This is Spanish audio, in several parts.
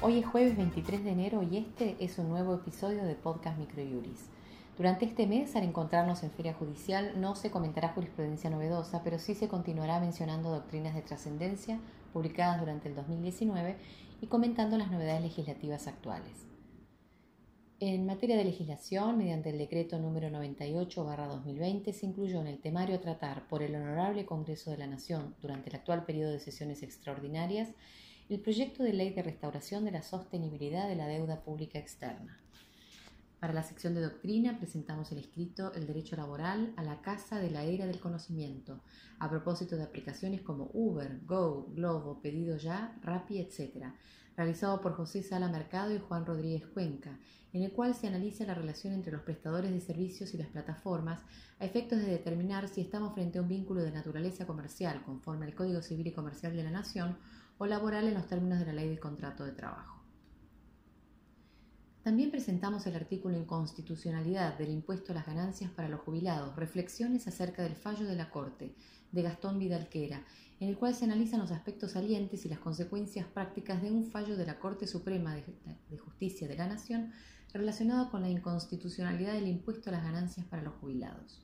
Hoy es jueves 23 de enero y este es un nuevo episodio de Podcast Microjuris. Durante este mes, al encontrarnos en Feria Judicial, no se comentará jurisprudencia novedosa, pero sí se continuará mencionando doctrinas de trascendencia publicadas durante el 2019 y comentando las novedades legislativas actuales. En materia de legislación, mediante el decreto número 98-2020, se incluyó en el temario a tratar por el Honorable Congreso de la Nación durante el actual periodo de sesiones extraordinarias el proyecto de ley de restauración de la sostenibilidad de la deuda pública externa. Para la sección de doctrina presentamos el escrito El derecho laboral a la casa de la era del conocimiento, a propósito de aplicaciones como Uber, Go, Globo, Pedido Ya, Rappi, etc., realizado por José Sala Mercado y Juan Rodríguez Cuenca, en el cual se analiza la relación entre los prestadores de servicios y las plataformas a efectos de determinar si estamos frente a un vínculo de naturaleza comercial conforme al Código Civil y Comercial de la Nación o laboral en los términos de la ley del contrato de trabajo. También presentamos el artículo Inconstitucionalidad del impuesto a las ganancias para los jubilados, reflexiones acerca del fallo de la Corte, de Gastón Vidalquera, en el cual se analizan los aspectos salientes y las consecuencias prácticas de un fallo de la Corte Suprema de Justicia de la Nación relacionado con la inconstitucionalidad del impuesto a las ganancias para los jubilados.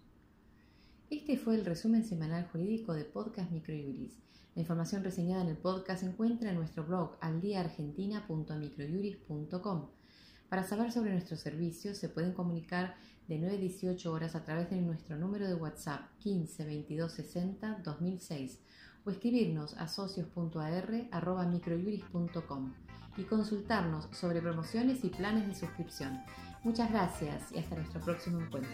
Este fue el resumen semanal jurídico de Podcast Microjuris. La información reseñada en el podcast se encuentra en nuestro blog aldiaargentina.microjuris.com. Para saber sobre nuestros servicios se pueden comunicar de 9 a 18 horas a través de nuestro número de WhatsApp 15 22 60 2006 o escribirnos a socios.ar.microjuris.com y consultarnos sobre promociones y planes de suscripción. Muchas gracias y hasta nuestro próximo encuentro.